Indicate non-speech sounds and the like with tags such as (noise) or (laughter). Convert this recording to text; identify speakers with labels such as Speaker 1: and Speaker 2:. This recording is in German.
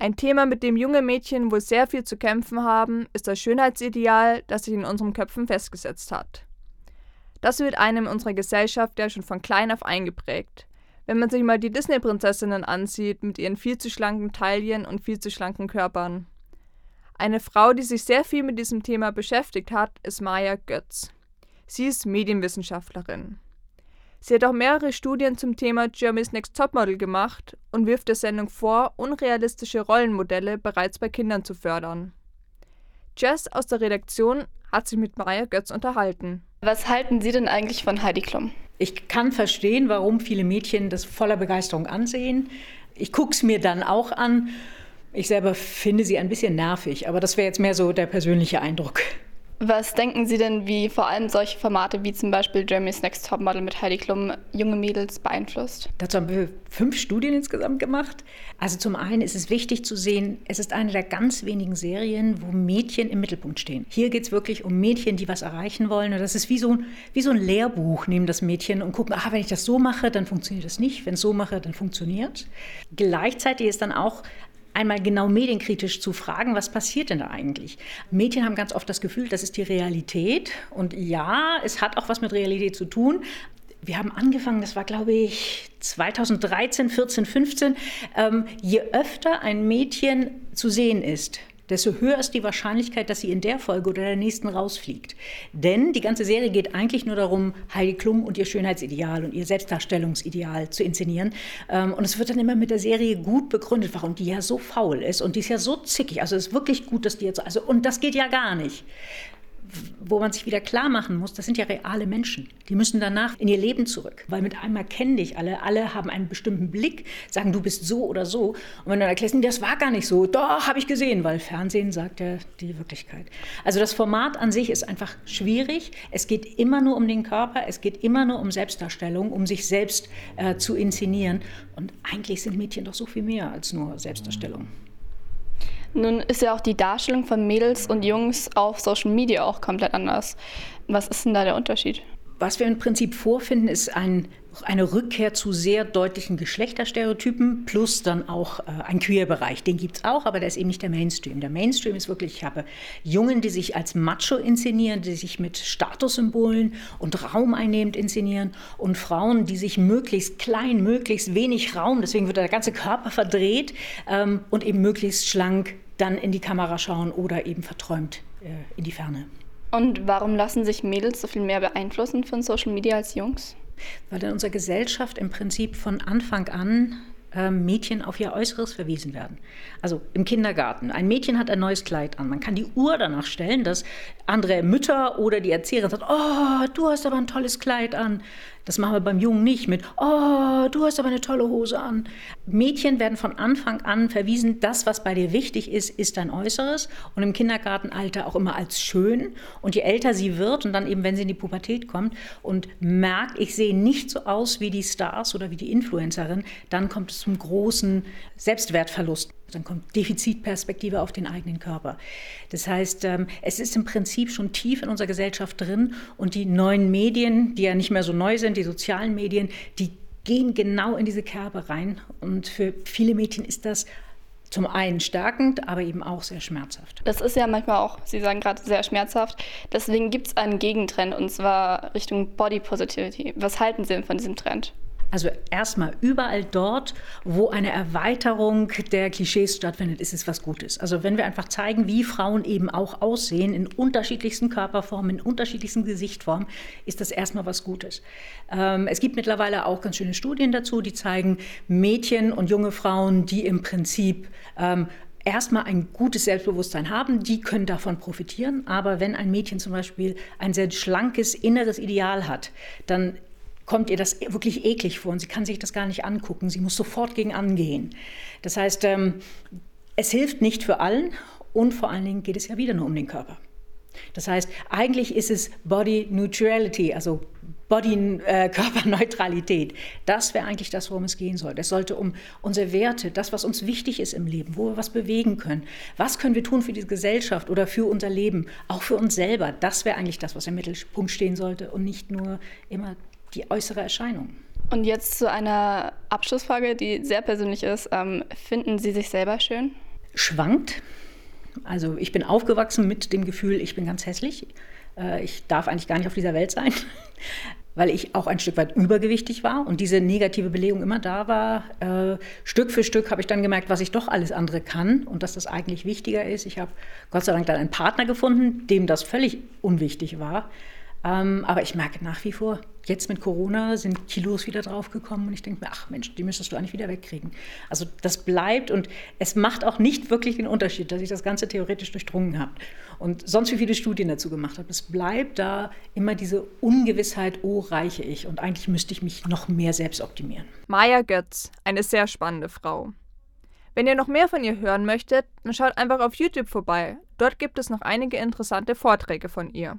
Speaker 1: Ein Thema, mit dem junge Mädchen wohl sehr viel zu kämpfen haben, ist das Schönheitsideal, das sich in unseren Köpfen festgesetzt hat. Das wird einem in unserer Gesellschaft ja schon von klein auf eingeprägt. Wenn man sich mal die Disney-Prinzessinnen ansieht mit ihren viel zu schlanken Taillen und viel zu schlanken Körpern. Eine Frau, die sich sehr viel mit diesem Thema beschäftigt hat, ist Maya Götz. Sie ist Medienwissenschaftlerin. Sie hat auch mehrere Studien zum Thema Germany's Next Topmodel gemacht und wirft der Sendung vor, unrealistische Rollenmodelle bereits bei Kindern zu fördern. Jess aus der Redaktion hat sich mit Maya Götz unterhalten.
Speaker 2: Was halten Sie denn eigentlich von Heidi Klum?
Speaker 3: Ich kann verstehen, warum viele Mädchen das voller Begeisterung ansehen. Ich gucke es mir dann auch an. Ich selber finde sie ein bisschen nervig, aber das wäre jetzt mehr so der persönliche Eindruck.
Speaker 2: Was denken Sie denn, wie vor allem solche Formate wie zum Beispiel Jeremy's Next Topmodel mit Heidi Klum junge Mädels beeinflusst?
Speaker 3: Dazu haben wir fünf Studien insgesamt gemacht. Also zum einen ist es wichtig zu sehen, es ist eine der ganz wenigen Serien, wo Mädchen im Mittelpunkt stehen. Hier geht es wirklich um Mädchen, die was erreichen wollen. Und das ist wie so, ein, wie so ein Lehrbuch, nehmen das Mädchen und gucken, ah, wenn ich das so mache, dann funktioniert das nicht. Wenn ich es so mache, dann funktioniert. Gleichzeitig ist dann auch einmal genau medienkritisch zu fragen, was passiert denn da eigentlich? Mädchen haben ganz oft das Gefühl, das ist die Realität. Und ja, es hat auch was mit Realität zu tun. Wir haben angefangen, das war glaube ich 2013, 14, 15. Ähm, je öfter ein Mädchen zu sehen ist, desto höher ist die Wahrscheinlichkeit, dass sie in der Folge oder der nächsten rausfliegt. Denn die ganze Serie geht eigentlich nur darum, Heidi Klum und ihr Schönheitsideal und ihr Selbstdarstellungsideal zu inszenieren. Ähm, und es wird dann immer mit der Serie gut begründet, warum die ja so faul ist und die ist ja so zickig. Also es ist wirklich gut, dass die jetzt, also, und das geht ja gar nicht wo man sich wieder klar machen muss, das sind ja reale Menschen. Die müssen danach in ihr Leben zurück, weil mit einmal kennen dich alle, alle haben einen bestimmten Blick, sagen, du bist so oder so. Und wenn du dann erklärst, das war gar nicht so, doch, habe ich gesehen, weil Fernsehen sagt ja die Wirklichkeit. Also das Format an sich ist einfach schwierig. Es geht immer nur um den Körper, es geht immer nur um Selbstdarstellung, um sich selbst äh, zu inszenieren. Und eigentlich sind Mädchen doch so viel mehr als nur Selbstdarstellung.
Speaker 2: Nun ist ja auch die Darstellung von Mädels und Jungs auf Social Media auch komplett anders. Was ist denn da der Unterschied?
Speaker 3: Was wir im Prinzip vorfinden, ist ein, eine Rückkehr zu sehr deutlichen Geschlechterstereotypen plus dann auch äh, ein Queer-Bereich. Den gibt es auch, aber der ist eben nicht der Mainstream. Der Mainstream ist wirklich, ich habe Jungen, die sich als Macho inszenieren, die sich mit Statussymbolen und Raum einnehmend inszenieren und Frauen, die sich möglichst klein, möglichst wenig Raum, deswegen wird der ganze Körper verdreht ähm, und eben möglichst schlank dann in die Kamera schauen oder eben verträumt äh, in die Ferne.
Speaker 2: Und warum lassen sich Mädels so viel mehr beeinflussen von Social Media als Jungs?
Speaker 3: Weil in unserer Gesellschaft im Prinzip von Anfang an Mädchen auf ihr Äußeres verwiesen werden. Also im Kindergarten. Ein Mädchen hat ein neues Kleid an. Man kann die Uhr danach stellen, dass andere Mütter oder die Erzieherin sagt, oh, du hast aber ein tolles Kleid an. Das machen wir beim Jungen nicht mit, oh, du hast aber eine tolle Hose an. Mädchen werden von Anfang an verwiesen, das, was bei dir wichtig ist, ist dein Äußeres und im Kindergartenalter auch immer als schön. Und je älter sie wird und dann eben, wenn sie in die Pubertät kommt und merkt, ich sehe nicht so aus wie die Stars oder wie die Influencerin, dann kommt es zum großen Selbstwertverlust. Dann kommt Defizitperspektive auf den eigenen Körper. Das heißt, ähm, es ist im Prinzip schon tief in unserer Gesellschaft drin und die neuen Medien, die ja nicht mehr so neu sind, die sozialen Medien, die gehen genau in diese Kerbe rein. Und für viele Mädchen ist das zum einen stärkend, aber eben auch sehr schmerzhaft.
Speaker 2: Das ist ja manchmal auch, Sie sagen gerade, sehr schmerzhaft. Deswegen gibt es einen Gegentrend und zwar Richtung Body Positivity. Was halten Sie denn von diesem Trend?
Speaker 3: Also erstmal überall dort, wo eine Erweiterung der Klischees stattfindet, ist es was Gutes. Also wenn wir einfach zeigen, wie Frauen eben auch aussehen, in unterschiedlichsten Körperformen, in unterschiedlichsten Gesichtformen, ist das erstmal was Gutes. Ähm, es gibt mittlerweile auch ganz schöne Studien dazu, die zeigen, Mädchen und junge Frauen, die im Prinzip ähm, erstmal ein gutes Selbstbewusstsein haben, die können davon profitieren. Aber wenn ein Mädchen zum Beispiel ein sehr schlankes inneres Ideal hat, dann kommt ihr das wirklich eklig vor und sie kann sich das gar nicht angucken. Sie muss sofort gegen angehen. Das heißt, ähm, es hilft nicht für allen und vor allen Dingen geht es ja wieder nur um den Körper. Das heißt, eigentlich ist es Body Neutrality, also Body äh. (laughs) Das wäre eigentlich das, worum es gehen soll. Es sollte um unsere Werte, das, was uns wichtig ist im Leben, wo wir was bewegen können. Was können wir tun für die Gesellschaft oder für unser Leben, auch für uns selber? Das wäre eigentlich das, was im Mittelpunkt stehen sollte und nicht nur immer die äußere Erscheinung.
Speaker 2: Und jetzt zu einer Abschlussfrage, die sehr persönlich ist. Ähm, finden Sie sich selber schön?
Speaker 3: schwankt. Also ich bin aufgewachsen mit dem Gefühl, ich bin ganz hässlich. Äh, ich darf eigentlich gar nicht auf dieser Welt sein, (laughs) weil ich auch ein Stück weit übergewichtig war und diese negative Belegung immer da war. Äh, Stück für Stück habe ich dann gemerkt, was ich doch alles andere kann und dass das eigentlich wichtiger ist. Ich habe Gott sei Dank dann einen Partner gefunden, dem das völlig unwichtig war. Ähm, aber ich merke nach wie vor, jetzt mit Corona sind Kilos wieder draufgekommen und ich denke mir, ach Mensch, die müsstest du eigentlich wieder wegkriegen. Also das bleibt und es macht auch nicht wirklich den Unterschied, dass ich das Ganze theoretisch durchdrungen habe und sonst wie viele Studien dazu gemacht habe. Es bleibt da immer diese Ungewissheit, oh, reiche ich und eigentlich müsste ich mich noch mehr selbst optimieren.
Speaker 1: Maja Götz, eine sehr spannende Frau. Wenn ihr noch mehr von ihr hören möchtet, dann schaut einfach auf YouTube vorbei. Dort gibt es noch einige interessante Vorträge von ihr.